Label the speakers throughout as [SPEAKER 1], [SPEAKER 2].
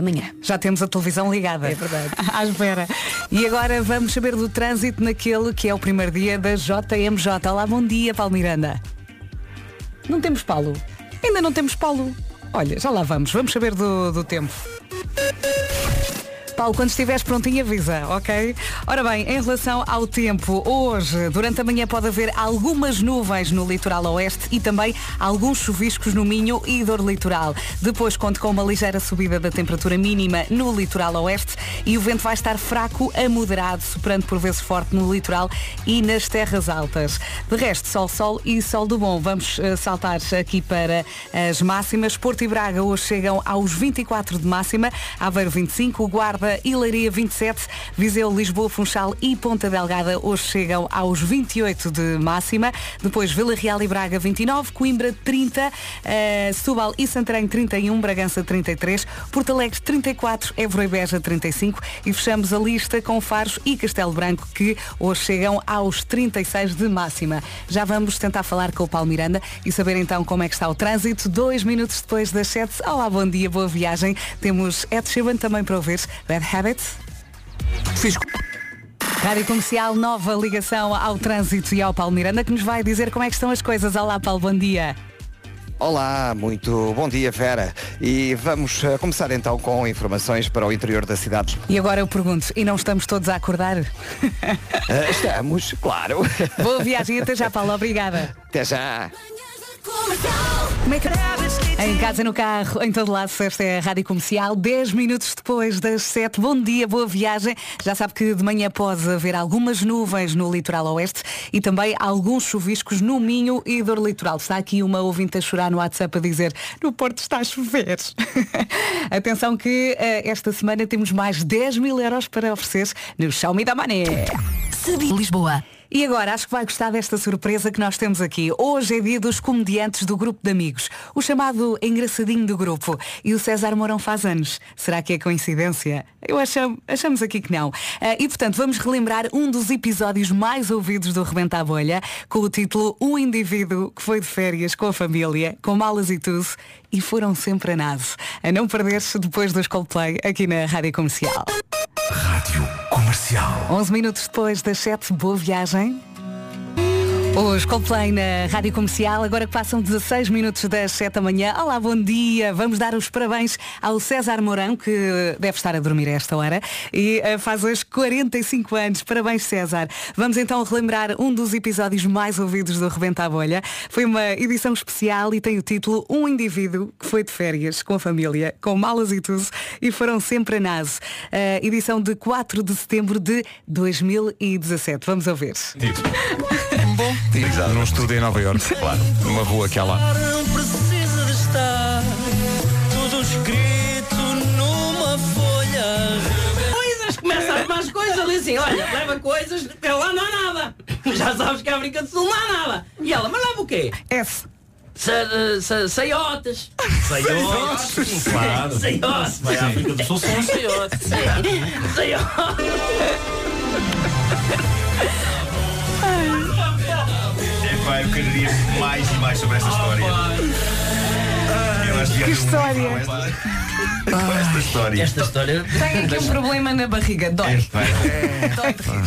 [SPEAKER 1] Amanhã.
[SPEAKER 2] Já temos a televisão ligada.
[SPEAKER 1] É verdade.
[SPEAKER 2] À espera. E agora vamos saber do trânsito naquele que é o primeiro dia da JMJ. Olá, bom dia, Paulo Miranda. Não temos Paulo? Ainda não temos Paulo. Olha, já lá vamos. Vamos saber do, do tempo. Paulo, quando estiveres prontinho avisa, ok? Ora bem, em relação ao tempo, hoje, durante a manhã pode haver algumas nuvens no litoral oeste e também alguns chuviscos no Minho e dor litoral. Depois conto com uma ligeira subida da temperatura mínima no litoral oeste e o vento vai estar fraco a moderado, soprando por vezes forte no litoral e nas terras altas. De resto, sol, sol e sol do bom. Vamos uh, saltar aqui para as máximas. Porto e Braga hoje chegam aos 24 de máxima, Aveiro 25, Guarda e Leiria 27, Viseu, Lisboa, Funchal e Ponta Delgada hoje chegam aos 28 de máxima, depois Vila Real e Braga 29, Coimbra 30, uh, Setúbal e Santarém 31, Bragança 33, Porto Alegre 34, Évora e Beja 35 e fechamos a lista com Faros e Castelo Branco que hoje chegam aos 36 de máxima. Já vamos tentar falar com o Paulo Miranda e saber então como é que está o trânsito. Dois minutos depois das 7. Olá, bom dia, boa viagem. Temos Ed Sheeran também para ouvir. Bad Habit.
[SPEAKER 3] Fiz.
[SPEAKER 2] Rádio Comercial, nova ligação ao trânsito e ao Paulo Miranda que nos vai dizer como é que estão as coisas. Olá, Paulo, bom dia.
[SPEAKER 3] Olá, muito bom dia, Vera. E vamos uh, começar então com informações para o interior da cidade.
[SPEAKER 2] E agora eu pergunto, e não estamos todos a acordar?
[SPEAKER 3] Uh, estamos, claro.
[SPEAKER 2] Boa viagem, até já, Paulo, obrigada.
[SPEAKER 3] Até já.
[SPEAKER 2] É que... Em casa, no carro, em todo lado, esta é a Rádio Comercial, 10 minutos depois das 7. Bom dia, boa viagem. Já sabe que de manhã pode haver algumas nuvens no litoral oeste e também alguns chuviscos no Minho e dor litoral. Está aqui uma ouvinte a chorar no WhatsApp a dizer no Porto está a chover. Atenção que uh, esta semana temos mais 10 mil euros para oferecer no Me da Mané.
[SPEAKER 1] Lisboa.
[SPEAKER 2] E agora, acho que vai gostar desta surpresa que nós temos aqui. Hoje é dia dos comediantes do grupo de amigos, o chamado engraçadinho do grupo. E o César Mourão faz anos. Será que é coincidência? Eu acham, achamos aqui que não. Uh, e portanto, vamos relembrar um dos episódios mais ouvidos do Rebenta a Bolha, com o título Um indivíduo que foi de férias com a família, com malas e tudo, e foram sempre a nave. A não perder-se depois dos Coldplay aqui na Rádio Comercial.
[SPEAKER 4] Comercial.
[SPEAKER 2] 11 minutos depois das 7, boa viagem. Os Coldplay na Rádio Comercial, agora que passam 16 minutos das 7 da manhã. Olá, bom dia. Vamos dar os parabéns ao César Mourão, que deve estar a dormir a esta hora, e uh, faz hoje 45 anos. Parabéns, César. Vamos então relembrar um dos episódios mais ouvidos do Rebenta a Bolha. Foi uma edição especial e tem o título Um indivíduo que foi de férias com a família, com malas e tudo, e foram sempre a NASA. Uh, edição de 4 de setembro de 2017. Vamos ouvir.
[SPEAKER 4] Bom, Exato. num estúdio em Nova Iorque, claro, numa rua que há lá.
[SPEAKER 5] Não precisa de estar tudo escrito numa folha.
[SPEAKER 6] Coisas, começa a arrumar as coisas ali assim, olha, leva coisas, até lá não há nada. Já sabes que a África do Sul não há nada. E ela, mas leva o quê?
[SPEAKER 2] S.
[SPEAKER 6] Sa- sa- Saiotes.
[SPEAKER 4] Saiotes. Claro.
[SPEAKER 6] Saiotes.
[SPEAKER 4] Vai à África do Sul são saiotes.
[SPEAKER 6] Saiotes.
[SPEAKER 4] Queria mais e mais sobre esta história. Eu acho
[SPEAKER 2] Que história.
[SPEAKER 4] Com esta história.
[SPEAKER 6] Esta história.
[SPEAKER 2] Tem aqui um problema na barriga. Dói.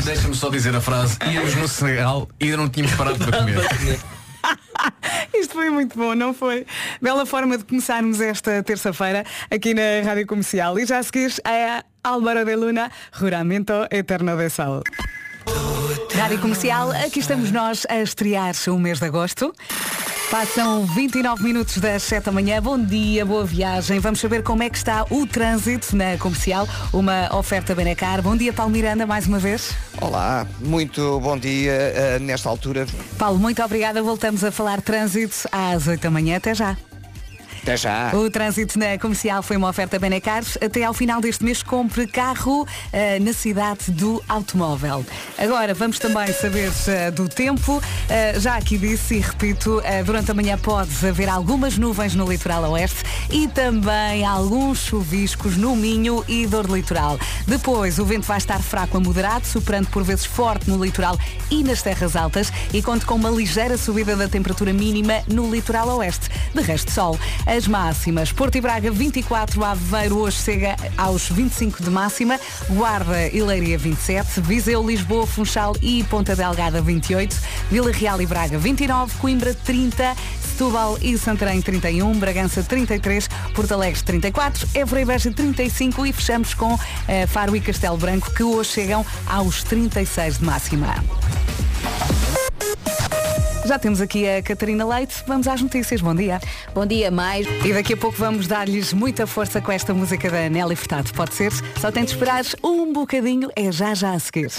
[SPEAKER 7] Deixa-me só dizer a frase, íamos no Senegal e ainda não tínhamos parado para comer.
[SPEAKER 2] Isto foi muito bom, não foi? Bela forma de começarmos esta terça-feira aqui na Rádio Comercial. E já a seguir é Álvaro de Luna, Juramento Eterno de Sal. Rádio Comercial, aqui estamos nós a estrear o mês de agosto. Passam 29 minutos das 7 da manhã. Bom dia, boa viagem. Vamos saber como é que está o trânsito na comercial. Uma oferta Benecar. Bom dia, Paulo Miranda, mais uma vez.
[SPEAKER 3] Olá, muito bom dia uh, nesta altura.
[SPEAKER 2] Paulo, muito obrigada. Voltamos a falar trânsito às 8 da manhã. Até já.
[SPEAKER 3] Até já.
[SPEAKER 2] O trânsito na comercial foi uma oferta Benecar. Até ao final deste mês compre carro eh, na cidade do automóvel. Agora vamos também saber eh, do tempo. Eh, já aqui disse e repito, durante a manhã pode haver algumas nuvens no litoral oeste e também alguns chuviscos no Minho e dor litoral. Depois o vento vai estar fraco a moderado, superando por vezes forte no litoral e nas terras altas e conta com uma ligeira subida da temperatura mínima no litoral oeste. De resto, sol. As máximas. Porto e Braga 24, Aveiro hoje chega aos 25 de máxima, Guarda e Leiria 27, Viseu, Lisboa, Funchal e Ponta Delgada 28, Vila Real e Braga 29, Coimbra 30, Setúbal e Santarém 31, Bragança 33, Porto Alegre 34, Évora e Beja 35 e fechamos com eh, Faro e Castelo Branco que hoje chegam aos 36 de máxima. Já temos aqui a Catarina Leite. Vamos às notícias. Bom dia.
[SPEAKER 8] Bom dia, mais.
[SPEAKER 2] E daqui a pouco vamos dar-lhes muita força com esta música da Nelly Furtado. Pode ser? Só tem de esperar um bocadinho. É já já a seguir.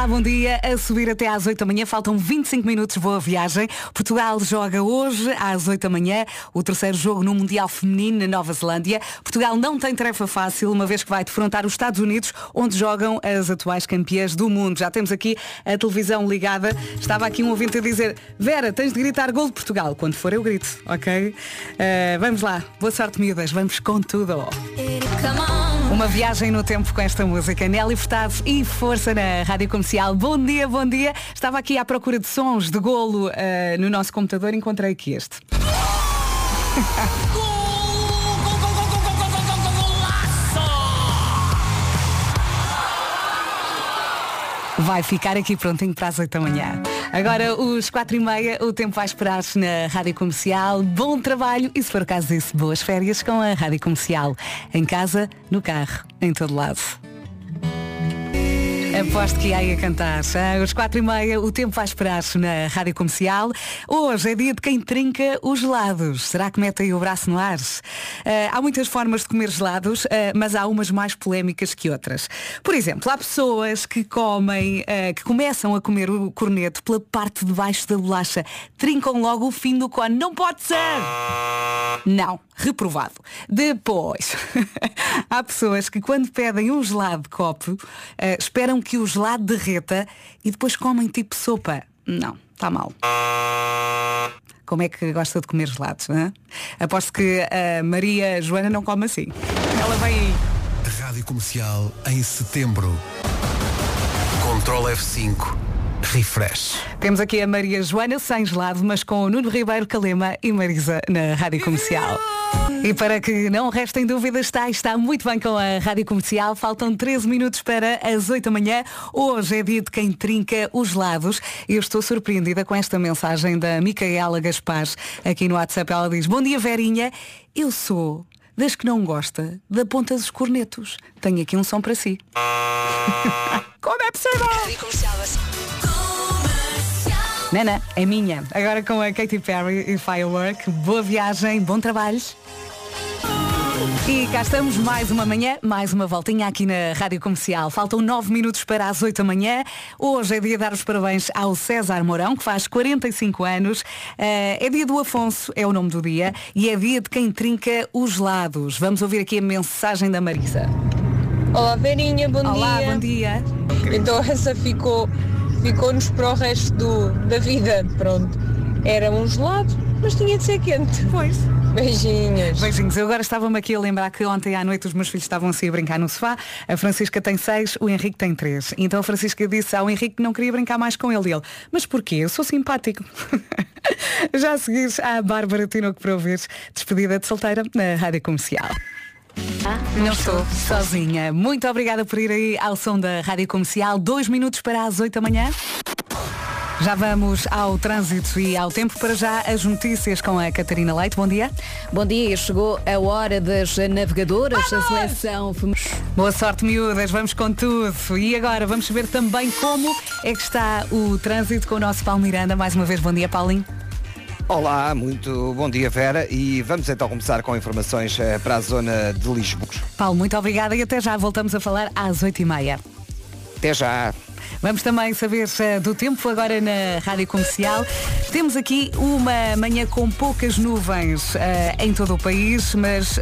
[SPEAKER 2] Olá, bom dia. A subir até às 8 da manhã, faltam 25 minutos, boa viagem. Portugal joga hoje às 8 da manhã o terceiro jogo no Mundial Feminino na Nova Zelândia. Portugal não tem tarefa fácil, uma vez que vai defrontar os Estados Unidos, onde jogam as atuais campeãs do mundo. Já temos aqui a televisão ligada. Estava aqui um ouvinte a dizer, Vera, tens de gritar gol de Portugal. Quando for eu grito, ok? Uh, vamos lá. Boa sorte, miúdas. Vamos com tudo. Uma viagem no tempo com esta música. Nelly Furtado e força na Rádio Comercial. Bom dia, bom dia. Estava aqui à procura de sons de golo uh, no nosso computador e encontrei aqui este. Vai ficar aqui prontinho para as 8 da manhã. Agora, os 4 e meia, o tempo vai esperar-se na Rádio Comercial. Bom trabalho e, se for caso disso, boas férias com a Rádio Comercial. Em casa, no carro, em todo lado. Aposto que ia a cantar. Às quatro e meia, o tempo vai esperar-se na Rádio Comercial. Hoje é dia de quem trinca os gelados. Será que mete aí o braço no ar? Uh, há muitas formas de comer gelados, uh, mas há umas mais polémicas que outras. Por exemplo, há pessoas que comem, uh, que começam a comer o corneto pela parte de baixo da bolacha. Trincam logo o fim do cone. Não pode ser! Não, reprovado. Depois, há pessoas que quando pedem um gelado de copo, esperam que o gelado derreta e depois comem tipo sopa. Não, está mal. Como é que gosta de comer gelados? Hein? Aposto que a Maria Joana não come assim. Ela vem aí.
[SPEAKER 9] Rádio Comercial em setembro. Control F5. Refresh.
[SPEAKER 2] Temos aqui a Maria Joana sem gelado, mas com o Nuno Ribeiro Calema e Marisa na Rádio Comercial. E para que não restem dúvidas, está, está muito bem com a Rádio Comercial. Faltam 13 minutos para as 8 da manhã. Hoje é dia de quem trinca os lados. Eu estou surpreendida com esta mensagem da Micaela Gaspar aqui no WhatsApp. Ela diz, bom dia Verinha, eu sou das que não gosta da ponta dos cornetos. Tenho aqui um som para si. Como é possível? Nana, é minha. Agora com a Katy Perry e Firework. Boa viagem, bom trabalho. E cá estamos, mais uma manhã, mais uma voltinha aqui na Rádio Comercial. Faltam 9 minutos para as 8 da manhã. Hoje é dia de dar os parabéns ao César Mourão, que faz 45 anos. Uh, é dia do Afonso, é o nome do dia. E é dia de quem trinca os lados. Vamos ouvir aqui a mensagem da Marisa.
[SPEAKER 10] Olá, Verinha, bom
[SPEAKER 2] Olá,
[SPEAKER 10] dia.
[SPEAKER 2] bom dia.
[SPEAKER 10] Então essa ficou, ficou-nos para o resto do, da vida. Pronto. Era um gelado, mas tinha de ser quente.
[SPEAKER 2] Pois.
[SPEAKER 10] Beijinhos.
[SPEAKER 2] Beijinhos. Eu agora estava-me aqui a lembrar que ontem à noite os meus filhos estavam assim a brincar no sofá. A Francisca tem seis, o Henrique tem três. Então a Francisca disse ao Henrique que não queria brincar mais com ele. E ele, mas porquê? Eu sou simpático. Já a seguir à Bárbara Tinoco para ouvir despedida de solteira na Rádio Comercial. Não estou sozinha. Muito obrigada por ir aí ao som da Rádio Comercial. Dois minutos para as oito da manhã. Já vamos ao trânsito e ao tempo para já as notícias com a Catarina Leite. Bom dia.
[SPEAKER 8] Bom dia, chegou a hora das navegadoras, a seleção
[SPEAKER 2] Boa sorte, miúdas, vamos com tudo. E agora vamos saber também como é que está o trânsito com o nosso Paulo Miranda. Mais uma vez, bom dia, Paulinho.
[SPEAKER 3] Olá, muito bom dia Vera e vamos então começar com informações eh, para a zona de Lisboa.
[SPEAKER 2] Paulo, muito obrigada e até já voltamos a falar às oito e meia.
[SPEAKER 3] Até já.
[SPEAKER 2] Vamos também saber uh, do tempo agora na Rádio Comercial. Temos aqui uma manhã com poucas nuvens uh, em todo o país, mas uh,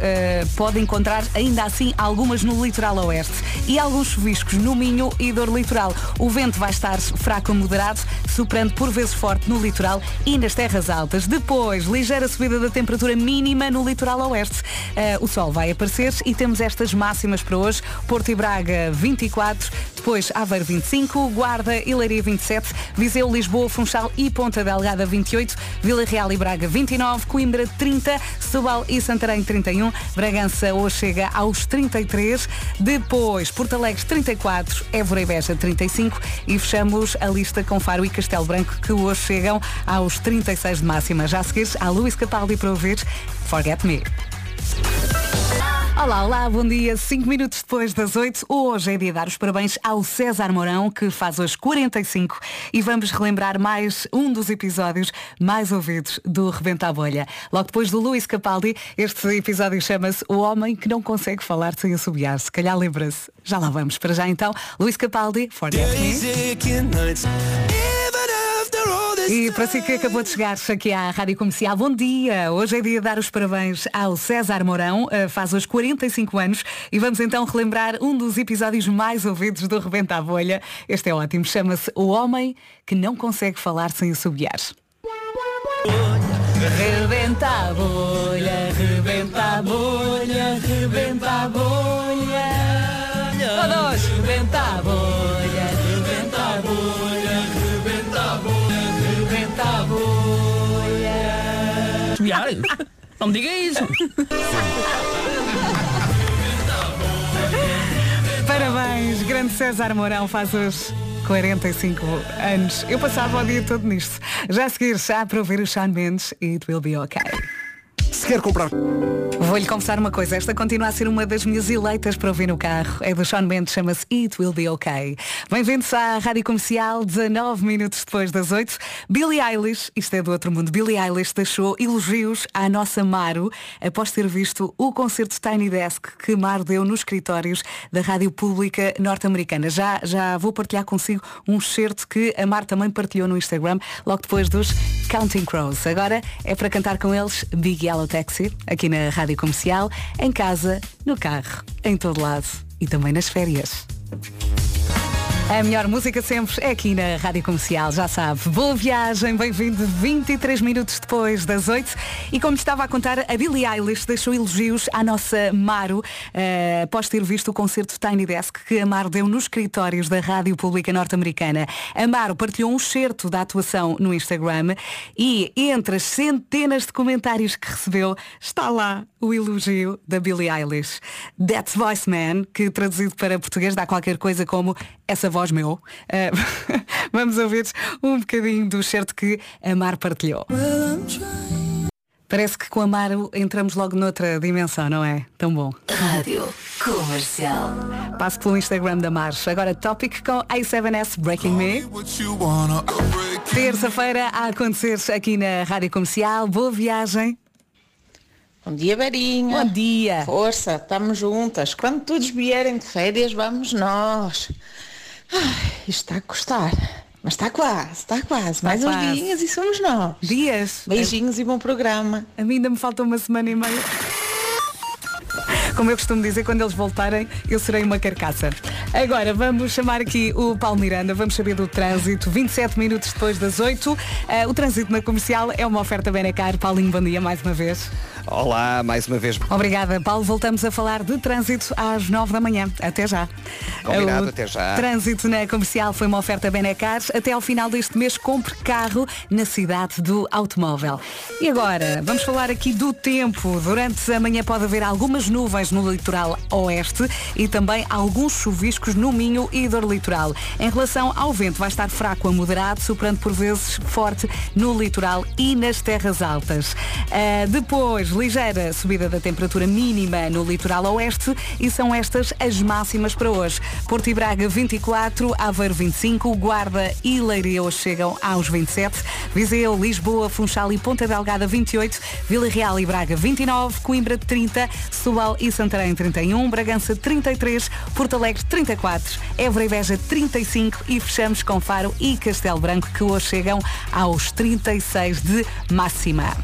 [SPEAKER 2] pode encontrar ainda assim algumas no litoral oeste e alguns chuviscos no Minho e dor litoral. O vento vai estar fraco a moderado, soprando por vezes forte no litoral e nas terras altas. Depois, ligeira subida da temperatura mínima no litoral oeste. o sol vai aparecer e temos estas máximas para hoje. Porto e Braga 24, depois Aveiro 25, 25, Guarda e Leiria 27, Viseu, Lisboa, Funchal e Ponta Delgada 28, Vila Real e Braga 29, Coimbra 30, Setúbal e Santarém 31, Bragança hoje chega aos 33, depois Porto Alegre 34, Évora e Beja 35 e fechamos a lista com Faro e Castelo Branco que hoje chegam aos 36 de máxima. Já a seguir, há Luís Capaldi para ouvir Forget Me. Olá, olá, bom dia. Cinco minutos depois das oito, hoje é dia de dar os parabéns ao César Mourão, que faz hoje 45, e vamos relembrar mais um dos episódios mais ouvidos do Rebenta a Bolha. Logo depois do Luís Capaldi, este episódio chama-se O Homem que Não Consegue Falar Sem Assobiar. Se calhar lembra-se. Já lá vamos. Para já então, Luís Capaldi, Forget Me. E para si que acabou de chegar aqui à Rádio Comercial, bom dia! Hoje é dia de dar os parabéns ao César Mourão, eh, faz hoje 45 anos e vamos então relembrar um dos episódios mais ouvidos do Rebenta a Bolha. Este é ótimo, chama-se O Homem que Não Consegue Falar Sem Assobiar. Rebenta a bolha, rebenta a bolha, rebenta a bolha.
[SPEAKER 6] Assobiar? Não me diga isso.
[SPEAKER 2] Parabéns, grande César Mourão faz hoje 45 anos. Eu passava o dia todo nisto. Já a seguir, já para ouvir o Sean Mendes e It Will Be Okay.
[SPEAKER 9] Se quer comprar.
[SPEAKER 2] Vou-lhe confessar uma coisa, esta continua a ser uma das minhas eleitas para ouvir no carro. É do Sean Mendes, chama-se It Will Be Okay. Bem-vindos à Rádio Comercial, 19 minutos depois das 8. Billie Eilish, isto é do outro mundo, Billie Eilish deixou elogios à nossa Maro após ter visto o concerto Tiny Desk que Maro deu nos escritórios da Rádio Pública Norte-Americana. Já, já vou partilhar consigo um excerto que a Mar também partilhou no Instagram, logo depois dos Counting Crows. Agora é para cantar com eles Big Yellow Taxi, aqui na Rádio Comercial, em casa, no carro, em todo lado e também nas férias. A melhor música sempre é aqui na Rádio Comercial, já sabe. Boa viagem, bem-vindo 23 minutos depois das 8. E como estava a contar, a Billie Eilish deixou elogios à nossa Maro eh, após ter visto o concerto Tiny Desk que a Maro deu nos escritórios da Rádio Pública Norte-Americana. A Maro partilhou um excerto da atuação no Instagram e entre as centenas de comentários que recebeu está lá o elogio da Billie Eilish. That's Voice Man, que traduzido para português dá qualquer coisa como essa voz meu. Eh, vamos ouvir um bocadinho do certo que a Mar partilhou. Parece que com a Mar entramos logo noutra dimensão, não é? Tão bom.
[SPEAKER 1] Rádio Comercial.
[SPEAKER 2] Passo pelo Instagram da Mar. Agora Topic com A7S Breaking Me. Terça-feira a acontecer aqui na Rádio Comercial. Boa viagem.
[SPEAKER 11] Bom dia, Berinha.
[SPEAKER 2] Bom dia.
[SPEAKER 11] Força, estamos juntas. Quando todos vierem de férias, vamos nós. Ai, isto está a custar. Mas está quase, está quase. Mais uns
[SPEAKER 2] quase.
[SPEAKER 11] dias e somos nós.
[SPEAKER 2] Dias.
[SPEAKER 11] Beijinhos e bom programa.
[SPEAKER 2] A mim ainda me falta uma semana e meia. Como eu costumo dizer, quando eles voltarem, eu serei uma carcaça. Agora, vamos chamar aqui o Paulo Miranda, vamos saber do trânsito. 27 minutos depois das 8. Eh, o trânsito na comercial é uma oferta Benecar. Paulinho, bom dia mais uma vez.
[SPEAKER 3] Olá, mais uma vez.
[SPEAKER 2] Obrigada, Paulo. Voltamos a falar de trânsito às 9 da manhã. Até já.
[SPEAKER 3] Combinado,
[SPEAKER 2] O
[SPEAKER 3] até já.
[SPEAKER 2] Trânsito na comercial foi uma oferta Benecar. Até ao final deste mês, compre carro na cidade do automóvel. E agora, vamos falar aqui do tempo. Durante a manhã pode haver algumas nuvens no litoral oeste e também alguns chuviscos no Minho e dor litoral. Em relação ao vento, vai estar fraco a moderado, soprando por vezes forte no litoral e nas terras altas. Ah, depois, ligeira subida da temperatura mínima no litoral oeste e são estas as máximas para hoje. Porto e Braga 24, Aveiro 25, Guarda e Leiria hoje chegam aos 27, Viseu, Lisboa, Funchal e Ponta Delgada 28, Vila Real e Braga 29, Coimbra 30, Setúbal e Santarém 31, Bragança 33, Porto Alegre 34, Évora e Beja 35 e fechamos com Faro e Castelo Branco que hoje chegam aos 36 de máxima.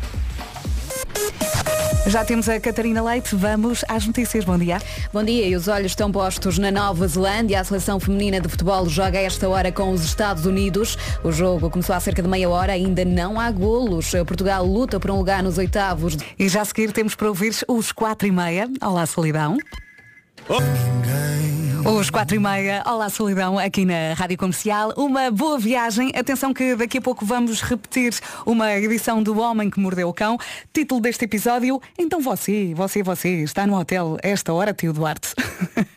[SPEAKER 2] Já temos a Catarina Leite, vamos às notícias. Bom dia.
[SPEAKER 8] Bom dia, e os olhos estão postos na Nova Zelândia. A seleção feminina de futebol joga a esta hora com os Estados Unidos. O jogo começou há cerca de meia hora, ainda não há golos. Portugal luta por um lugar nos oitavos.
[SPEAKER 2] E já a seguir temos para ouvir os quatro e meia. Olá, solidão. Os quatro e meia, olá solidão, aqui na Rádio Comercial. Uma boa viagem. Atenção que daqui a pouco vamos repetir uma edição do Homem que Mordeu o Cão. Título deste episódio, então você, você, você, está no hotel esta hora, tio Duarte.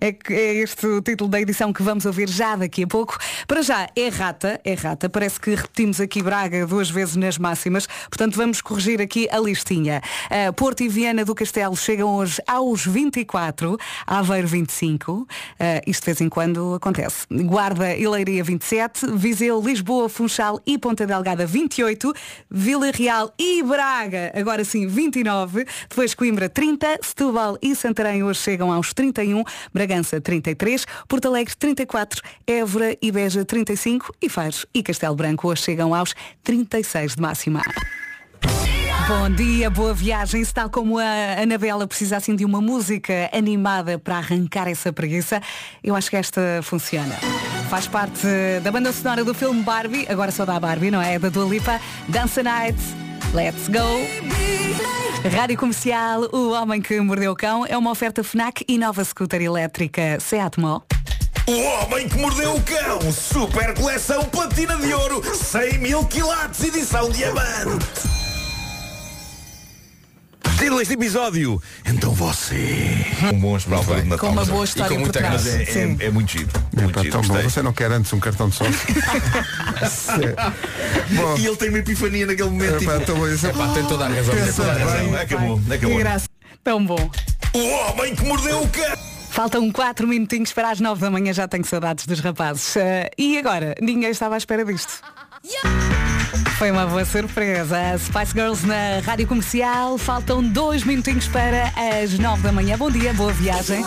[SPEAKER 2] É, é este o título da edição que vamos ouvir já daqui a pouco. Para já, é rata, é rata. Parece que repetimos aqui Braga duas vezes nas máximas. Portanto, vamos corrigir aqui a listinha. Uh, Porto e Viana do Castelo chegam hoje aos 24, Aveiro 25. Uh, isto de vez em quando acontece. Guarda e Leiria 27, Viseu, Lisboa, Funchal e Ponta Delgada 28, Vila Real e Braga, agora sim 29, depois Coimbra 30, Setúbal e Santarém hoje chegam aos 31, Bragança 33, Porto Alegre 34, Évora e Beja 35 e Faro e Castelo Branco hoje chegam aos 36 de máxima. Bom dia, boa viagem. Se tal como a Anabela precisa assim de uma música animada para arrancar essa preguiça, eu acho que esta funciona. Faz parte da banda sonora do filme Barbie, agora só da Barbie, não é? Da Dua Lipa, Dance Night, Let's Go. Rádio Comercial, O Homem que Mordeu o Cão, é uma oferta FNAC e nova scooter elétrica Seat Mó.
[SPEAKER 4] O Homem que Mordeu o Cão, super coleção platina de ouro, 100 mil quilates, edição diamante. Título deste episódio, então você. Um bom esperar de Natal.
[SPEAKER 2] Com uma boa história
[SPEAKER 4] e com
[SPEAKER 2] por
[SPEAKER 4] muita graça. É, é, é muito giro. Muito
[SPEAKER 9] Epá,
[SPEAKER 4] giro,
[SPEAKER 9] tão bom. Você não quer antes um cartão de sócio? Bom.
[SPEAKER 4] E ele tem uma epifania naquele momento. Tipo,
[SPEAKER 9] então, mas isso é-
[SPEAKER 7] Epá, tem toda a razão.
[SPEAKER 9] Bem.
[SPEAKER 7] razão.
[SPEAKER 4] Não, acabou,
[SPEAKER 2] Que
[SPEAKER 4] acabou.
[SPEAKER 2] graça. Tão bom.
[SPEAKER 4] O Homem que Mordeu o Cão.
[SPEAKER 2] Faltam 4 minutinhos para as 9 da manhã, já tenho saudades dos rapazes. Eh, e agora? Ninguém estava à espera disto. Foi uma boa surpresa. Spice Girls na Rádio Comercial. Faltam dois minutinhos para as 9 da manhã. Bom dia, boa viagem.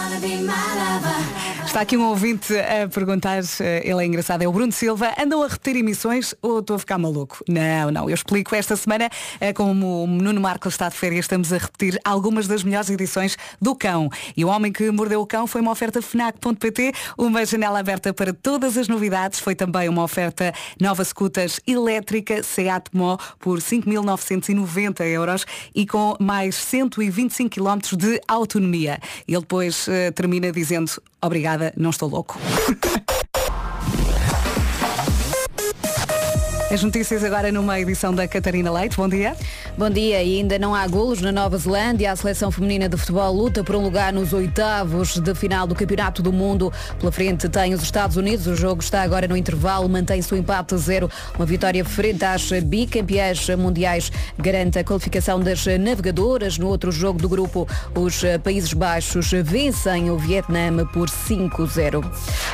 [SPEAKER 2] Está aqui um ouvinte a perguntar, eh, ele é engraçado, é o Bruno Silva, andam a repetir emissões ou estou a ficar maluco? Não, não, eu explico esta semana, eh, como o Nuno Marcos está de férias, estamos a repetir algumas das melhores edições do Cão. E o Homem que Mordeu o Cão foi uma oferta FNAC.pt, uma janela aberta para todas as novidades, foi também uma oferta nova scooters elétrica Seat Mó por 5.990 euros e com mais 125 km de autonomia. Ele depois eh, termina dizendo obrigada, não estou louco. As notícias agora numa edição da Catarina Leite. Bom dia.
[SPEAKER 8] Bom dia, e ainda não há golos na Nova Zelândia. A seleção feminina de futebol luta por um lugar nos oitavos de final do Campeonato do Mundo. Pela frente tem os Estados Unidos. O jogo está agora no intervalo, mantém-se o empate a zero. Uma vitória frente às bicampeãs mundiais garante a qualificação das navegadoras. No outro jogo do grupo, os Países Baixos vencem o Vietnã por 5-0.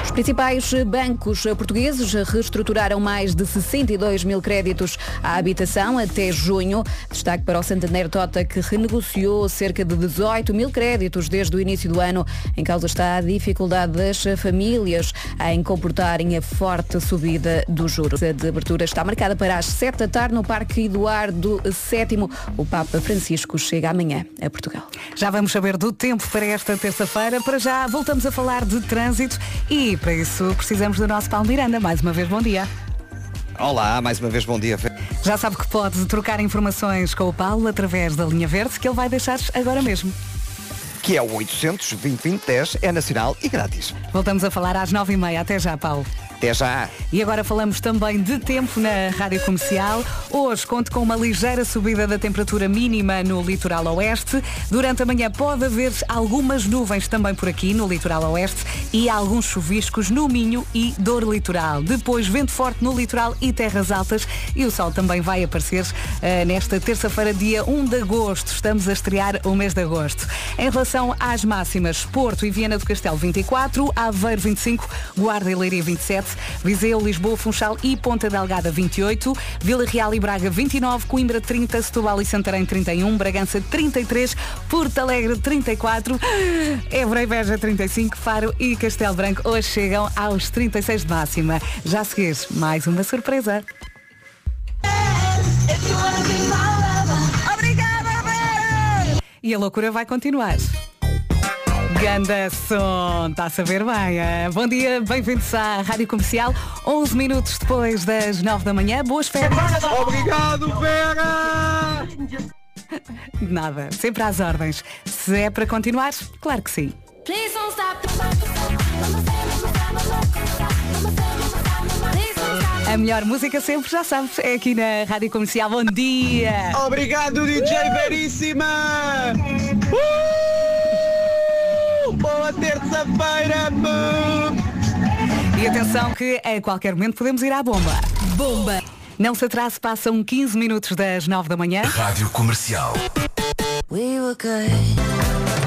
[SPEAKER 8] Os principais bancos portugueses reestruturaram mais de 62 mil créditos à habitação até junho. Destaque para o Santander Tota, que renegociou cerca de 18 mil créditos desde o início do ano. Em causa está a dificuldade das famílias em comportarem a forte subida dos juros. A abertura está marcada para as 7 da tarde no Parque Eduardo VII. O Papa Francisco chega amanhã a Portugal.
[SPEAKER 2] Já vamos saber do tempo para esta terça-feira. Para já voltamos a falar de trânsito e para isso precisamos do nosso Paulo Miranda. Mais uma vez, bom dia.
[SPEAKER 3] Olá, mais uma vez bom dia.
[SPEAKER 2] Já sabe que pode trocar informações com o Paulo através da linha verde que ele vai deixar agora mesmo.
[SPEAKER 3] Que é o 800 2010 é nacional e grátis.
[SPEAKER 2] Voltamos a falar às nove e meia. Até já, Paulo.
[SPEAKER 3] Até já.
[SPEAKER 2] E agora falamos também de tempo na Rádio Comercial. Hoje conto com uma ligeira subida da temperatura mínima no litoral oeste. Durante a manhã pode haver algumas nuvens também por aqui no litoral oeste e alguns chuviscos no Minho e Dor Litoral. Depois vento forte no litoral e terras altas e o sol também vai aparecer eh, nesta terça-feira, dia 1 de agosto. Estamos a estrear o mês de agosto. Em relação às máximas, Porto e Viana do Castelo 24, Aveiro 25, Guarda e Leiria 27, Viseu, Lisboa, Funchal e Ponta Delgada 28, Vila Real e Braga 29, Coimbra 30, Setúbal e Santarém 31, Bragança 33, Porto Alegre 34, Évora e Beja 35, Faro e Castelo Branco hoje chegam aos 36 de máxima. Já a mais uma surpresa. E a loucura vai continuar. Ganda som, está a saber bem. eh? Bom dia, bem-vindos à Rádio Comercial. 11 minutos depois das 9 da manhã. Boas férias.
[SPEAKER 9] Obrigado, Vera!
[SPEAKER 2] Nada, sempre às ordens. Se é para continuar, claro que sim. A melhor música sempre, já sabes, é aqui na Rádio Comercial. Bom dia!
[SPEAKER 9] Obrigado, DJ Veríssima! Uh! Boa terça-feira!
[SPEAKER 2] E atenção que a qualquer momento podemos ir à bomba. Bomba! Não se atrase, passam 15 minutos das 9 da manhã.
[SPEAKER 4] Rádio Comercial.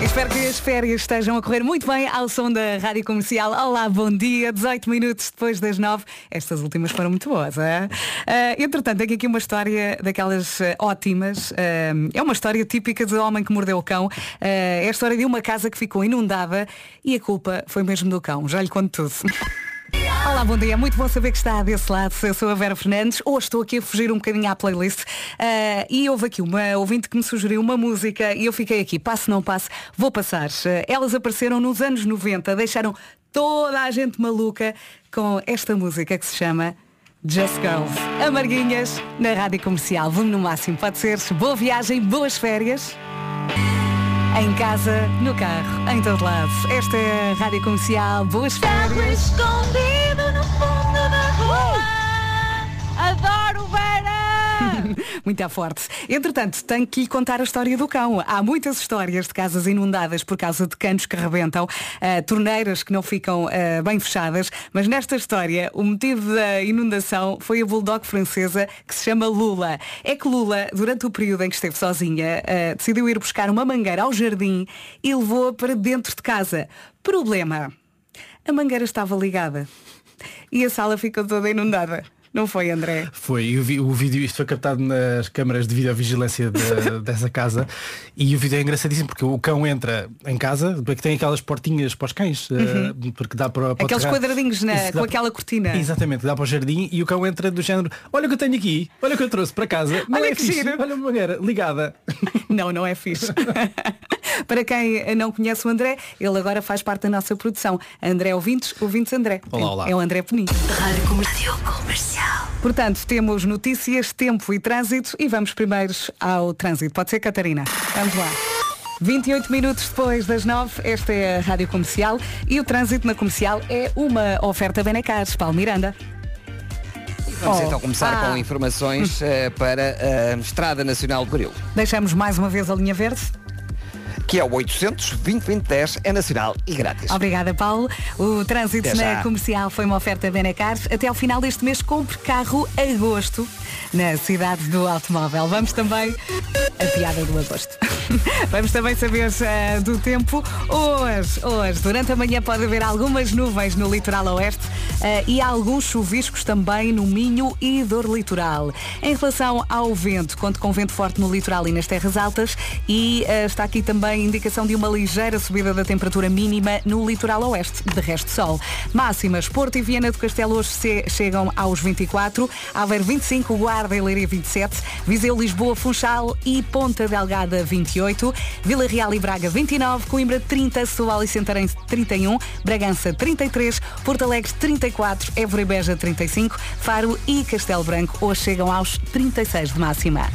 [SPEAKER 2] Espero que as férias estejam a correr muito bem ao som da Rádio Comercial. Olá, bom dia. 18 minutos depois das 9. Estas últimas foram muito boas. É? Uh, entretanto, tenho aqui uma história daquelas uh, ótimas. Uh, é uma história típica do homem que mordeu o cão. é a história de uma casa que ficou inundada e a culpa foi mesmo do cão. Já lhe conto tudo. Olá, bom dia. Muito bom saber que está desse lado. Eu sou a Vera Fernandes. Hoje estou aqui a fugir um bocadinho à playlist. Uh, e houve aqui uma ouvinte que me sugeriu uma música e eu fiquei aqui. Passe, não passe, vou passar. Uh, elas apareceram nos anos 90, deixaram toda a gente maluca com esta música que se chama Just Girls. Amarguinhas na rádio comercial. Vamos no máximo. Pode ser. Boa viagem, boas férias. Em casa, no carro, em todo lado. Esta é a Rádio Comercial. Boas férias.
[SPEAKER 12] escondido no fundo da rua. Adoro Vera!
[SPEAKER 2] Muito forte. Entretanto, tenho que lhe contar a história do cão. Há muitas histórias de casas inundadas por causa de canos que rebentam, uh, torneiras que não ficam uh, bem fechadas, mas nesta história o motivo da inundação foi a bulldog francesa que se chama Lula. É que Lula, durante o período em que esteve sozinha, uh, decidiu ir buscar uma mangueira ao jardim e levou-a para dentro de casa. Problema. A mangueira estava ligada e a sala ficou toda inundada. Não foi, André?
[SPEAKER 13] Foi, vi, o vídeo, isto foi captado nas câmaras de videovigilância de, dessa casa e o vídeo é engraçadíssimo porque o cão entra em casa, porque tem aquelas portinhas para os cães,
[SPEAKER 2] Uhum.
[SPEAKER 13] uh, porque dá para, para
[SPEAKER 2] Aqueles quadradinhos na-
[SPEAKER 13] Isso,
[SPEAKER 2] com aquela cortina.
[SPEAKER 13] Exatamente, dá para o jardim e o cão entra do género, olha o que eu tenho aqui, olha o que eu trouxe para casa, não
[SPEAKER 2] Olha
[SPEAKER 13] é
[SPEAKER 2] que
[SPEAKER 13] fixe,
[SPEAKER 2] giro.
[SPEAKER 13] olha uma mangueira ligada.
[SPEAKER 2] Não, não é fixe. Para quem não conhece o André, ele agora faz parte da nossa produção. André Ouvintes, Ouvintes André.
[SPEAKER 13] Olá, olá.
[SPEAKER 2] É o André Penin.
[SPEAKER 1] Rádio Comercial.
[SPEAKER 2] Portanto, temos notícias, tempo e trânsito e vamos primeiro ao trânsito. Pode ser, Catarina? Vamos lá. 28 minutos depois das 9, esta é a Rádio Comercial e o trânsito na comercial é uma oferta Benecares. Paulo Miranda.
[SPEAKER 3] Vamos
[SPEAKER 2] Oh.
[SPEAKER 3] então começar
[SPEAKER 2] Ah.
[SPEAKER 3] com informações eh, para a Estrada Nacional de Grilo,
[SPEAKER 2] Deixamos mais uma vez a linha verde.
[SPEAKER 3] Que é o 800 2010 é nacional e grátis.
[SPEAKER 2] Obrigada, Paulo. O trânsito
[SPEAKER 3] Até
[SPEAKER 2] na
[SPEAKER 3] já.
[SPEAKER 2] comercial foi uma oferta Benacar. Até ao final deste mês, compre carro agosto na cidade do automóvel. Vamos também. A piada do agosto. Vamos também saber eh, do tempo. Hoje, hoje, durante a manhã pode haver algumas nuvens no litoral oeste eh, e alguns chuviscos também no Minho e Dor Litoral. Em relação ao vento, conto com vento forte no litoral e nas terras altas e eh, está aqui também indicação de uma ligeira subida da temperatura mínima no litoral oeste, de resto sol. Máximas, Porto e Viana do Castelo hoje chegam aos 24, Aveiro 25, Guarda e Leiria 27, Viseu, Lisboa, Funchal e Ponta Delgada 28, Vila Real e Braga 29, Coimbra 30, Setúbal e Santarém 31, Bragança 33, Porto Alegre 34, Évora e Beja 35, Faro e Castelo Branco hoje chegam aos 36 de máxima.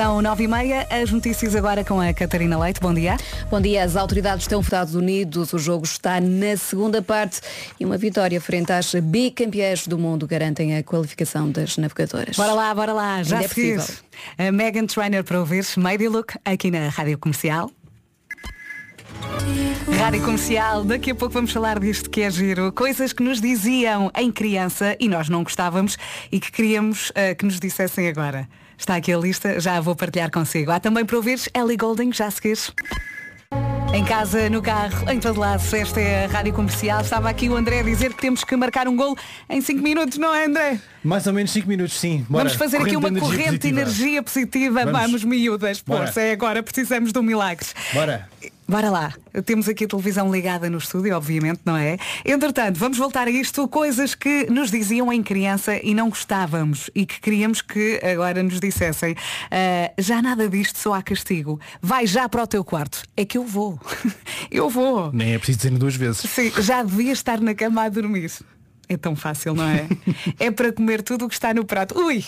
[SPEAKER 2] São nove e meia, as notícias agora com a Catarina Leite. Bom dia.
[SPEAKER 8] Bom dia, as autoridades estão Estados Unidos, o jogo está na segunda parte e uma vitória frente às bicampeãs do mundo garantem a qualificação das navegadoras.
[SPEAKER 2] Bora lá, bora lá, já
[SPEAKER 8] Ainda é possível.
[SPEAKER 2] A Megan Trainer para ouvir Made Look aqui na Rádio Comercial. Rádio Comercial, daqui a pouco vamos falar disto que é giro. Coisas que nos diziam em criança e nós não gostávamos e que queríamos eh, que nos dissessem agora. Está aqui a lista, já a vou partilhar consigo. Há também para ouvir Ellie Golding, já a seguir. Em casa, no carro, em todo lado, esta é a Rádio Comercial. Estava aqui o André a dizer que temos que marcar um gol em 5 minutos, não é André?
[SPEAKER 13] Mais ou menos 5 minutos, sim. Bora.
[SPEAKER 2] Vamos fazer aqui
[SPEAKER 13] Corrente
[SPEAKER 2] uma
[SPEAKER 13] de energia
[SPEAKER 2] corrente de energia positiva. Vamos,
[SPEAKER 13] Vamos.
[SPEAKER 2] miúdas. Força, é agora, precisamos de um milagre.
[SPEAKER 13] Bora.
[SPEAKER 2] Bora lá. Temos aqui a televisão ligada no estúdio, obviamente, não é? Entretanto, vamos voltar a isto. Coisas que nos diziam em criança e não gostávamos e que queríamos que agora nos dissessem. "Ah, já nada disto só há castigo. Vai já para o teu quarto. É que eu vou. eu vou.
[SPEAKER 13] Nem é preciso dizer duas vezes.
[SPEAKER 2] Sim, já devia estar na cama a dormir. É tão fácil, não é? é para comer tudo o que está no prato. Ui!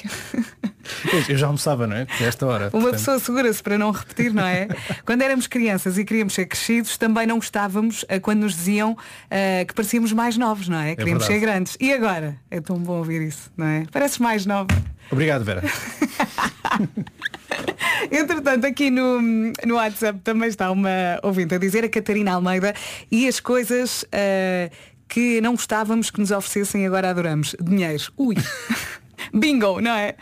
[SPEAKER 13] Eu, já almoçava, não é? A esta hora.
[SPEAKER 2] Uma
[SPEAKER 13] portanto.
[SPEAKER 2] pessoa segura-se para não repetir, não é? quando éramos crianças e queríamos ser crescidos, também não gostávamos eh, quando nos diziam eh, que parecíamos mais novos, não é? Queríamos ser
[SPEAKER 13] verdade.
[SPEAKER 2] grandes. E agora? É tão bom ouvir isso, não é? Pareces mais nova.
[SPEAKER 13] Obrigado, Vera.
[SPEAKER 2] Entretanto, aqui no, no WhatsApp também está uma ouvinte a dizer, a Catarina Almeida, e as coisas eh, que não gostávamos que nos oferecessem agora adoramos. Dinheiro. Ui. Bingo, não é?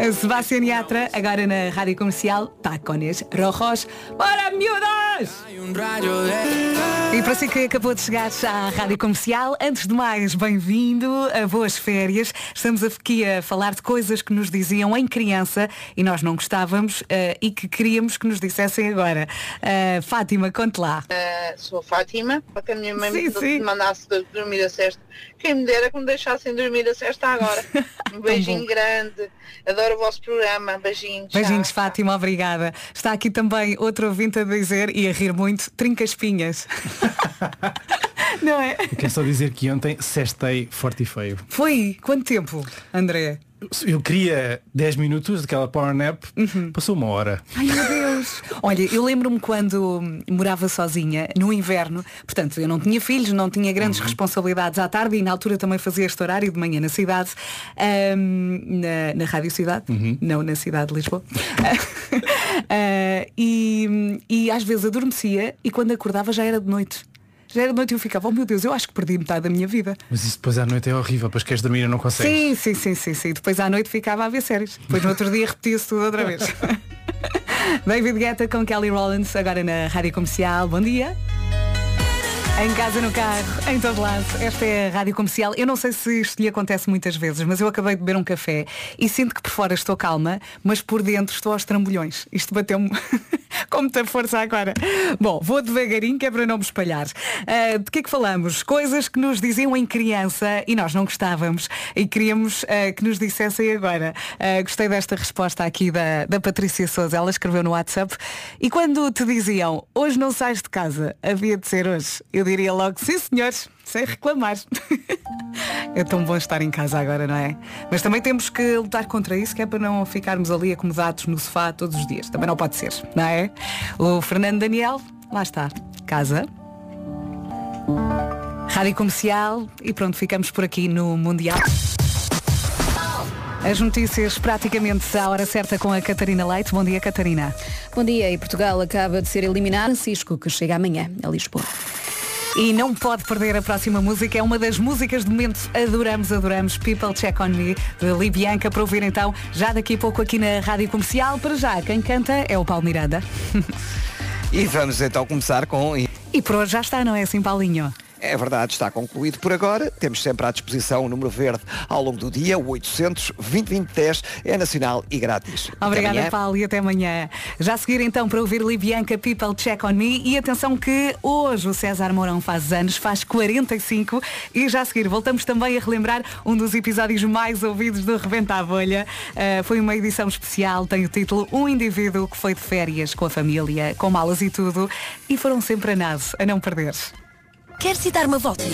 [SPEAKER 2] A Sebastián Yatra, agora na Rádio Comercial, Tacones Rojos. Bora, miúdos! E para si que acabou de chegar à Rádio Comercial, antes de mais, bem-vindo a boas férias. Estamos aqui a falar de coisas que nos diziam em criança e nós não gostávamos eh, e que queríamos que nos dissessem agora. Eh, Fátima, conte lá.
[SPEAKER 14] Uh, sou a Fátima, para que a minha mãe
[SPEAKER 2] Sim,
[SPEAKER 14] me
[SPEAKER 2] sim.
[SPEAKER 14] mandasse dormir a cesta. Quem me dera que me deixassem dormir a cesta agora. Um beijinho grande. Adoro o vosso programa. Beijinhos.
[SPEAKER 2] Beijinhos, Fátima, obrigada. Está aqui também outro ouvinte a dizer e a rir muito, trinca espinhas. não é?
[SPEAKER 13] Eu quero só dizer que ontem cestei forte e feio.
[SPEAKER 2] Foi quanto tempo, André?
[SPEAKER 13] Eu queria 10 minutos daquela power nap,
[SPEAKER 2] Uhum.
[SPEAKER 13] passou uma hora.
[SPEAKER 2] Ai meu Deus! Olha, eu lembro-me quando morava sozinha, no inverno, portanto, eu não tinha filhos, não tinha grandes responsabilidades à tarde e na altura também fazia este horário de manhã na cidade, hum, na, na Rádio Cidade, não na cidade de Lisboa. Ah, e, e às vezes adormecia e quando acordava já era de noite. Já era de noite eu ficava, oh meu Deus, eu acho que perdi metade da minha vida.
[SPEAKER 13] Mas isso depois à noite é horrível, depois queres dormir e não consegues.
[SPEAKER 2] Sim, sim, sim, sim, sim. Depois à noite ficava a ver séries. Depois no outro dia repetia-se tudo outra vez. David Guetta com Kelly Rollins, agora na Rádio Comercial. Bom dia. Em casa, no carro, em todo lado. Esta é a Rádio Comercial. Eu não sei se isto lhe acontece muitas vezes, mas eu acabei de beber um café e sinto que por fora estou calma, mas por dentro estou aos trambolhões. Isto bateu-me com muita força agora. Bom, vou devagarinho que é para não me espalhar. Ah, de que é que falamos? Coisas que nos diziam em criança e nós não gostávamos e queríamos ah, que nos dissessem agora. Ah, gostei desta resposta aqui da, da Patrícia Souza. Ela escreveu no WhatsApp. E quando te diziam, hoje não sais de casa, havia de ser hoje, eu diria logo, sim senhores, sem reclamar. É tão bom estar em casa agora, não é? Mas também temos que lutar contra isso, que é para não ficarmos ali acomodados no sofá todos os dias. Também não pode ser, não é? O Fernando Daniel, lá está, casa. Rádio Comercial e pronto, ficamos por aqui no Mundial. As notícias praticamente à hora certa com a Catarina Leite. Bom dia, Catarina.
[SPEAKER 8] Bom dia. E Portugal acaba de ser eliminado. Francisco, que chega amanhã a Lisboa.
[SPEAKER 2] E não pode perder a próxima música, é uma das músicas de momento adoramos, adoramos, People Check On Me, de Libianca, para ouvir então já daqui a pouco aqui na Rádio Comercial. Para já, quem canta é o Paulo Miranda.
[SPEAKER 3] E vamos então começar com.
[SPEAKER 2] E por hoje já está, não é assim, Paulinho?
[SPEAKER 3] É verdade, está concluído por agora. Temos sempre à disposição o número verde ao longo do dia, o 800 2010 é nacional e grátis.
[SPEAKER 2] Obrigada. Paulo, e até amanhã. Já a seguir então para ouvir Libianca People Check On Me e atenção que hoje o César Mourão faz anos, faz 45 e já a seguir voltamos também a relembrar um dos episódios mais ouvidos do Rebenta a Bolha. Ah, foi uma edição especial, tem o título Um indivíduo que foi de férias com a família, com malas e tudo e foram sempre a nado, a não perder.
[SPEAKER 1] Quer citar uma volta?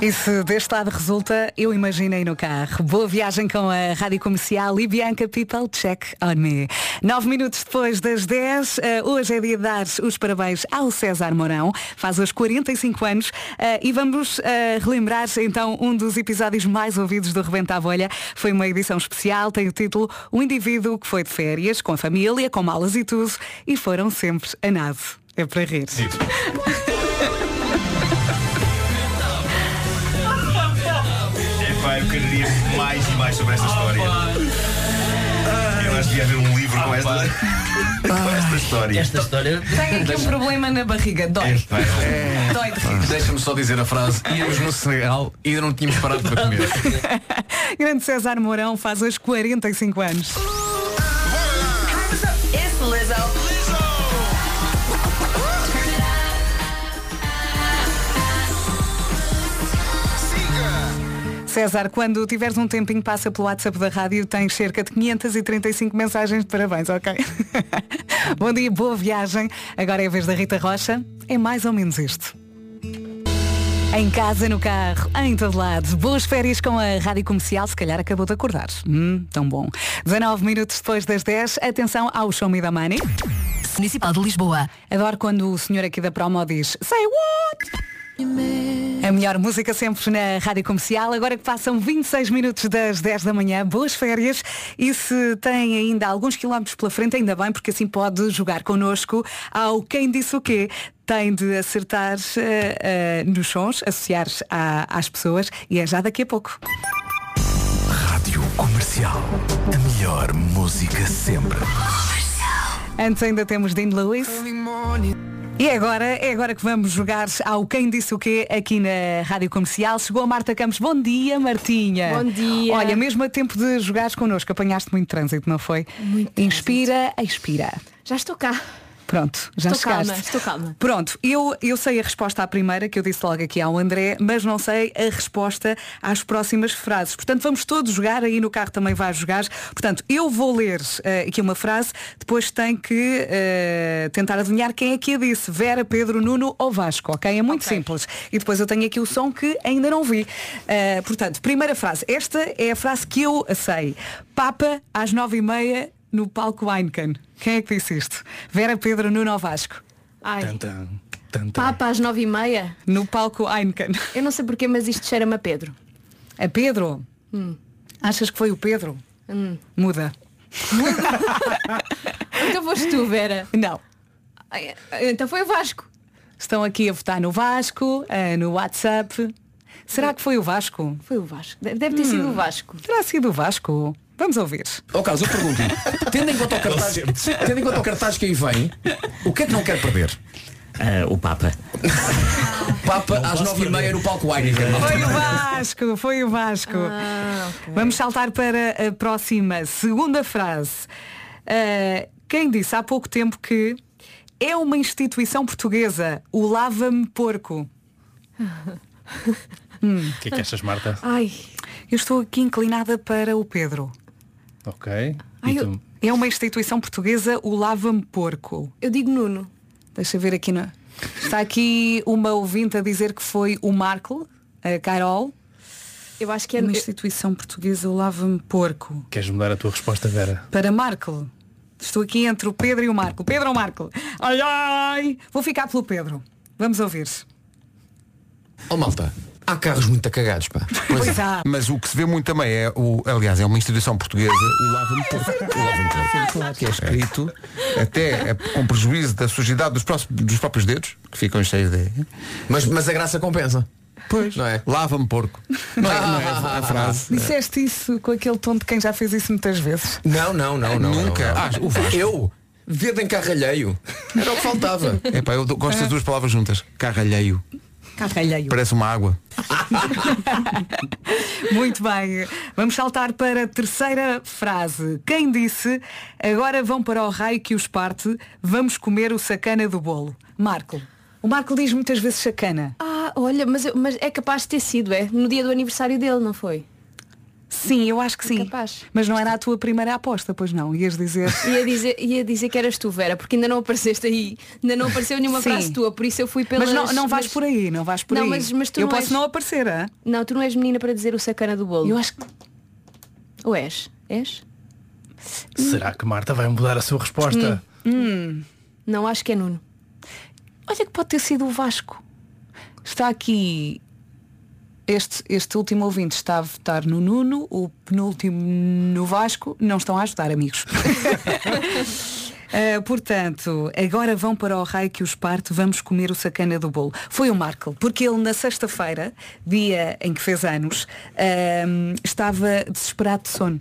[SPEAKER 2] E se deste lado resulta, eu imaginei no carro. Boa viagem com a Rádio Comercial e Bianca People Check On Me. Nove minutos depois das 10, eh, hoje é dia de dar os parabéns ao César Mourão, faz hoje 45 anos, eh, e vamos eh, relembrar então um dos episódios mais ouvidos do Rebenta à Bolha. Foi uma edição especial, tem o título O indivíduo que foi de férias, com a família, com malas e tudo, e foram sempre a nado. É para rir.
[SPEAKER 4] Epá, eu queria mais e mais sobre esta história. Eu acho que devia haver um livro com esta, com esta história.
[SPEAKER 6] Esta história.
[SPEAKER 2] Tenho aqui um problema na barriga, dói.
[SPEAKER 7] É.
[SPEAKER 2] Dói de rir.
[SPEAKER 7] Deixa-me só dizer a frase. Íamos no Senegal e ainda não tínhamos parado para comer.
[SPEAKER 2] Grande César Mourão faz hoje 45 anos. César, quando tiveres um tempinho, passa pelo WhatsApp da rádio, tens cerca de 535 mensagens de parabéns, ok? Bom dia, boa viagem. Agora é a vez da Rita Rocha. É mais ou menos isto. Em casa, no carro, em todo lado. Boas férias com a Rádio Comercial, se calhar acabou de acordar. Hum, tão bom. 19 minutos depois das 10, atenção ao Show Me the Money. Municipal de Lisboa. Adoro quando o senhor aqui da promo diz Say what? A melhor música sempre na Rádio Comercial. Agora que passam 26 minutos das 10 da manhã, boas férias. E se tem ainda alguns quilómetros pela frente, ainda bem, porque assim pode jogar connosco ao Quem Disse o Quê. Tem de acertar eh, eh, nos sons, associar à- às pessoas e é já daqui a pouco.
[SPEAKER 4] Rádio Comercial. A melhor música sempre.
[SPEAKER 2] Antes ainda temos Dean Lewis. E agora, é agora que vamos jogar ao Quem Disse o Quê aqui na Rádio Comercial. Chegou a Marta Campos. Bom dia, Martinha.
[SPEAKER 15] Bom dia.
[SPEAKER 2] Olha, mesmo a tempo de jogares connosco, apanhaste muito trânsito, não foi? Muito Inspira, expira.
[SPEAKER 15] Já estou cá.
[SPEAKER 2] Pronto, já
[SPEAKER 15] estou
[SPEAKER 2] chegaste.
[SPEAKER 15] calma, estou calma.
[SPEAKER 2] Pronto, eu, eu sei a resposta à primeira, que eu disse logo aqui ao André, mas não sei a resposta às próximas frases. Portanto, vamos todos jogar, aí no carro também vai jogar. Portanto, eu vou ler eh, aqui uma frase, depois tem que eh, tentar adivinhar quem é que a disse. Vera, Pedro, Nuno ou Vasco, ok? É muito simples. E depois eu tenho aqui o som que ainda não vi. Eh, portanto, primeira frase. Esta é a frase que eu sei. Papa às nove e meia no palco Heineken. Quem é que disse isto? Vera, Pedro, Nuno Vasco?
[SPEAKER 15] Ai. Papa às nove e meia.
[SPEAKER 2] No palco Heineken.
[SPEAKER 15] Eu não sei porquê, mas isto cheira-me a Pedro.
[SPEAKER 2] A Pedro?
[SPEAKER 15] Hum.
[SPEAKER 2] Achas que foi o Pedro?
[SPEAKER 15] Hum.
[SPEAKER 2] Muda.
[SPEAKER 15] Então foste tu, Vera.
[SPEAKER 2] Não.
[SPEAKER 15] Ai, Então foi o Vasco.
[SPEAKER 2] Estão aqui a votar no Vasco, eh, no WhatsApp. Será que foi o Vasco?
[SPEAKER 15] Foi o Vasco. Deve deve ter sido o Vasco.
[SPEAKER 2] Terá sido o Vasco. Vamos ouvir.
[SPEAKER 7] Ó Carlos, eu pergunto tendo em conta o cartaz, tendo em conta o cartaz que aí vem, o que é que não quer perder?
[SPEAKER 6] o Papa.
[SPEAKER 7] Papa às nove e meia no palco Heineken.
[SPEAKER 2] Foi o Vasco, foi o Vasco.
[SPEAKER 15] Ah,
[SPEAKER 2] Vamos saltar para a próxima, segunda frase. Eh, quem disse há pouco tempo que é uma instituição portuguesa, o Lava-me Porco? Hum.
[SPEAKER 13] O que é que achas, Marta?
[SPEAKER 15] Ai.
[SPEAKER 2] Eu estou aqui inclinada para o Pedro.
[SPEAKER 13] Ok.
[SPEAKER 2] Ai, eu-? É uma instituição portuguesa, o Lava-me Porco.
[SPEAKER 15] Eu digo Nuno.
[SPEAKER 2] Deixa eu ver aqui na. Está aqui uma ouvinte a dizer que foi o Marco, a Carol.
[SPEAKER 15] Eu acho que é
[SPEAKER 2] uma instituição portuguesa, o Lava-me Porco.
[SPEAKER 13] Queres mudar a tua resposta, Vera?
[SPEAKER 2] Para Marco. Estou aqui entre o Pedro e o Marco. Pedro ou Marco? Ai ai! Vou ficar pelo Pedro. Vamos ouvir.
[SPEAKER 7] Ó malta, há carros muito cagados, pá.
[SPEAKER 2] Pois há.
[SPEAKER 16] Mas o que se vê muito também é, o, aliás, é uma instituição portuguesa, o Lava-me Porco. O Lava-me Porco. Que é escrito até é com prejuízo da sujidade dos, próximos- dos próprios dedos, que ficam cheios de.
[SPEAKER 7] Mas, mas a graça compensa.
[SPEAKER 16] Pois.
[SPEAKER 7] Não é?
[SPEAKER 16] Lava-me porco. Não é, não é a frase.
[SPEAKER 2] Disseste isso com aquele tom de quem já fez isso muitas vezes.
[SPEAKER 7] Não, não, não, não.
[SPEAKER 16] Nunca.
[SPEAKER 7] não, não.
[SPEAKER 16] Ah.
[SPEAKER 7] Eu? Dedo em carro alheio. Era o que faltava.
[SPEAKER 16] É pá, eu gosto das duas palavras juntas. Alheio. Parece uma água.
[SPEAKER 2] Muito bem. Vamos saltar para a terceira frase. Quem disse, agora vão para o raio que os parte, vamos comer o sacana do bolo? Marco. O Marco diz muitas vezes sacana.
[SPEAKER 15] Ah, olha, mas, mas é capaz de ter sido, é? No dia do aniversário dele, não foi?
[SPEAKER 2] Sim, eu acho que sim.
[SPEAKER 15] Capaz.
[SPEAKER 2] Mas não era a tua primeira aposta, pois não? Ias dizer.
[SPEAKER 15] Ia dizer, ia dizer que eras tu, Vera, porque ainda não apareceste aí. Ainda não apareceu nenhuma
[SPEAKER 2] Sim.
[SPEAKER 15] frase tua, por isso eu fui pelas...
[SPEAKER 2] Mas não, não vais por aí, não vais por
[SPEAKER 15] Não,
[SPEAKER 2] aí.
[SPEAKER 15] mas- mas tu
[SPEAKER 2] eu
[SPEAKER 15] não
[SPEAKER 2] posso
[SPEAKER 15] és-
[SPEAKER 2] não aparecer, hã?
[SPEAKER 15] Não, tu não és menina para dizer o sacana do bolo.
[SPEAKER 2] Eu acho que.
[SPEAKER 15] Ou és? És?
[SPEAKER 13] Será que Marta vai mudar a sua resposta?
[SPEAKER 2] Hum.
[SPEAKER 15] Não, acho que é Nuno.
[SPEAKER 2] Olha que pode ter sido o Vasco. Está aqui. Este, este último ouvinte está a votar no Nuno, o penúltimo no Vasco. Não estão a ajudar, amigos. Uh, portanto, agora vão para o raio que os parte, vamos comer o sacana do bolo. Foi o Marco, porque ele na sexta-feira, dia em que fez anos, um, estava desesperado de sono.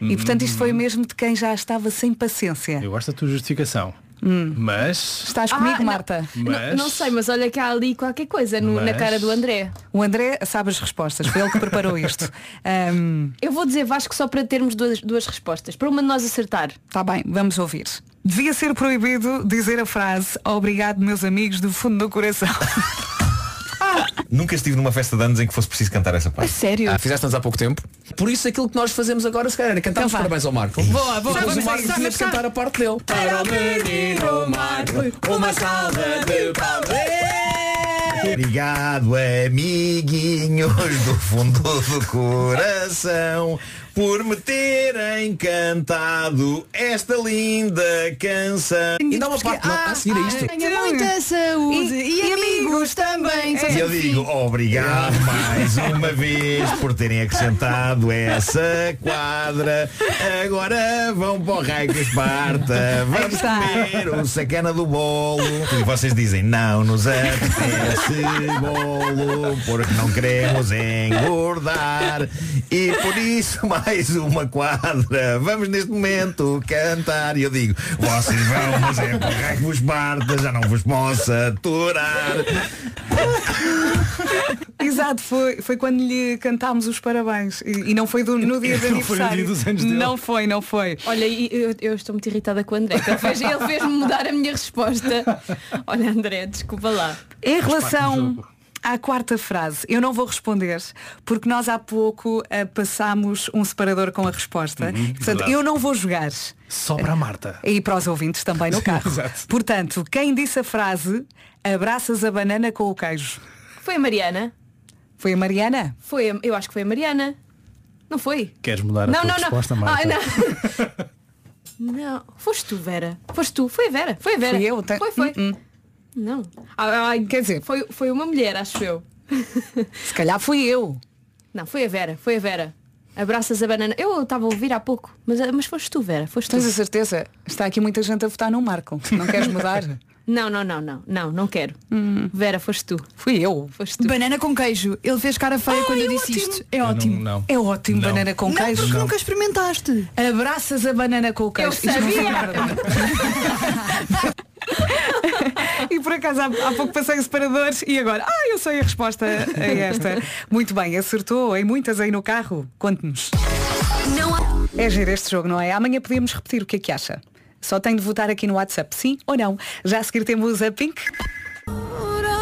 [SPEAKER 2] E portanto isto foi mesmo de quem já estava sem paciência.
[SPEAKER 13] Eu gosto da tua justificação.
[SPEAKER 2] Hum.
[SPEAKER 13] Mas.
[SPEAKER 2] Estás
[SPEAKER 15] Ah,
[SPEAKER 2] comigo,
[SPEAKER 15] não.
[SPEAKER 2] Marta?
[SPEAKER 13] Mas-
[SPEAKER 15] Não, não sei, mas olha que há ali qualquer coisa no- na
[SPEAKER 13] Mas-
[SPEAKER 15] cara do André.
[SPEAKER 2] O André sabe as respostas, foi ele que preparou isto. Um,
[SPEAKER 15] Eu vou dizer Vasco só para termos duas, duas respostas, para uma de nós acertar.
[SPEAKER 2] Está bem, vamos ouvir. Devia ser proibido dizer a frase Obrigado, meus amigos, do fundo do coração.
[SPEAKER 4] Nunca estive numa festa de anos em que fosse preciso cantar essa parte.
[SPEAKER 15] sério?
[SPEAKER 7] Ah, fizeste anos há pouco tempo. Por isso aquilo que nós fazemos agora, se calhar, é cantar os
[SPEAKER 2] Então
[SPEAKER 7] parabéns ao Marco.
[SPEAKER 2] Boa, boa,
[SPEAKER 7] Depois
[SPEAKER 2] vamos
[SPEAKER 7] o
[SPEAKER 2] a
[SPEAKER 7] Marco
[SPEAKER 2] isso,
[SPEAKER 7] tinha
[SPEAKER 2] vamos
[SPEAKER 7] de cantar a parte dele.
[SPEAKER 5] Para o menino Marco, uma salva de palmas.
[SPEAKER 4] Obrigado, amiguinhos do fundo do coração, por me terem cantado esta linda canção.
[SPEAKER 7] E dá uma parte não, a seguir a isto.
[SPEAKER 15] Tenha muita saúde e, amigos também.
[SPEAKER 4] E eu digo obrigado mais uma vez por terem acrescentado essa quadra. Agora vão para o raio que Esparta. Vamos comer o sacana do bolo. E vocês dizem não nos apetece bolo porque não queremos engordar. E por isso mais uma quadra. Vamos neste momento cantar. E eu digo, vocês vão, mas é para que vos parta, já não vos posso aturar.
[SPEAKER 2] Exato, foi, foi quando lhe cantámos os parabéns. E, e não foi do- no dia de
[SPEAKER 13] Não foi
[SPEAKER 2] aniversário.
[SPEAKER 13] dia dos anos dele.
[SPEAKER 2] Não foi, não foi.
[SPEAKER 15] Olha, eu, eu estou muito irritada com o André. que Ele fez- ele fez-me mudar a minha resposta. Olha, André, desculpa lá.
[SPEAKER 2] Em relação à quarta frase, eu não vou responder porque nós há pouco eh, passámos um separador com a resposta. Portanto,
[SPEAKER 13] verdade.
[SPEAKER 2] eu não vou jogar.
[SPEAKER 13] Só para a Marta.
[SPEAKER 2] E para os ouvintes também no carro. Portanto, quem disse a frase abraças a banana com o queijo?
[SPEAKER 15] Foi a Mariana?
[SPEAKER 2] Foi a Mariana?
[SPEAKER 15] Foi a- eu acho que foi a Mariana. Não foi?
[SPEAKER 13] Queres mudar a
[SPEAKER 15] não,
[SPEAKER 13] tua
[SPEAKER 15] não,
[SPEAKER 13] resposta,
[SPEAKER 15] não.
[SPEAKER 13] Marta?
[SPEAKER 15] Ai, não. não. Foste tu, Vera. Foste tu. Foi a Vera. Foi a Vera.
[SPEAKER 2] Fui eu, te-
[SPEAKER 15] Foi, foi.
[SPEAKER 2] Hum,
[SPEAKER 15] Não. Ai,
[SPEAKER 2] Quer dizer,
[SPEAKER 15] Foi, foi uma mulher, acho eu.
[SPEAKER 2] se calhar fui eu.
[SPEAKER 15] Não, foi a Vera. Foi a Vera. Abraças a banana. Eu estava a ouvir há pouco. Mas, mas foste tu, Vera. Foste tu.
[SPEAKER 2] Tens a certeza? Está aqui muita gente a votar no Marco. Não queres mudar?
[SPEAKER 15] Não, não, não, não. Não, não quero. Vera, foste tu.
[SPEAKER 2] Fui eu.
[SPEAKER 15] Foste tu.
[SPEAKER 17] Banana com queijo. Ele fez cara feia quando eu disse isto. É
[SPEAKER 13] Eu não-
[SPEAKER 17] ótimo.
[SPEAKER 13] Não,
[SPEAKER 2] É ótimo,
[SPEAKER 13] Não.
[SPEAKER 2] banana com
[SPEAKER 17] Não,
[SPEAKER 2] queijo.
[SPEAKER 17] porque nunca experimentaste.
[SPEAKER 2] Abraças a banana com o queijo.
[SPEAKER 15] Eu
[SPEAKER 2] não
[SPEAKER 15] sabia.
[SPEAKER 2] acaso há, há pouco passei o separador e agora, ah, eu sei a resposta a esta. Muito bem, acertou em muitas aí no carro. Conte-nos.
[SPEAKER 1] Há...
[SPEAKER 2] É giro este jogo, não é? Amanhã podíamos repetir o que é que acha. Só tem de votar aqui no WhatsApp, sim ou não. Já a seguir temos a Pink.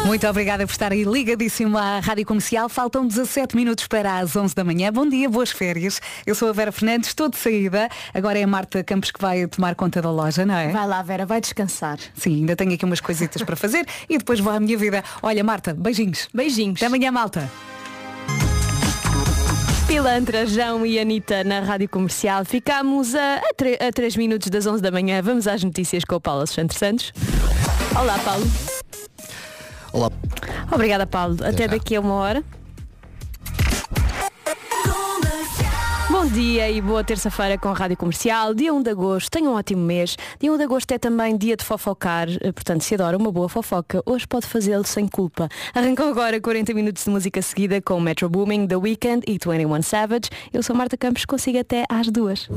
[SPEAKER 2] Muito obrigada por estar aí ligadíssimo à Rádio Comercial. Faltam 17 minutos para as 11 da manhã. Bom dia, boas férias. Eu sou a Vera Fernandes, estou de saída. Agora é a Marta Campos que vai tomar conta da loja, não é?
[SPEAKER 15] Vai lá, Vera, vai descansar.
[SPEAKER 2] Sim, ainda tenho aqui umas coisitas para fazer e depois vou à minha vida. Olha, Marta, beijinhos.
[SPEAKER 15] Beijinhos.
[SPEAKER 2] Até amanhã, malta.
[SPEAKER 15] Pilantra, João e Anitta na Rádio Comercial. Ficámos a, a, tre- a 3 minutos das 11 da manhã. Vamos às notícias com o Paulo Alexandre Santos. Olá, Paulo.
[SPEAKER 3] Olá.
[SPEAKER 15] Obrigada, Paulo. Até
[SPEAKER 16] já.
[SPEAKER 15] daqui a uma hora. Bom dia e boa terça-feira com a Rádio Comercial. Dia 1 de agosto, tenha um ótimo mês. Dia 1 de agosto é também dia de fofocar, eh, portanto, se adora uma boa fofoca, hoje pode fazê-lo sem culpa. Arrancou agora 40 minutos de música seguida com Metro Booming, The Weeknd e 21 Savage. Eu sou Marta Campos, consigo até às duas.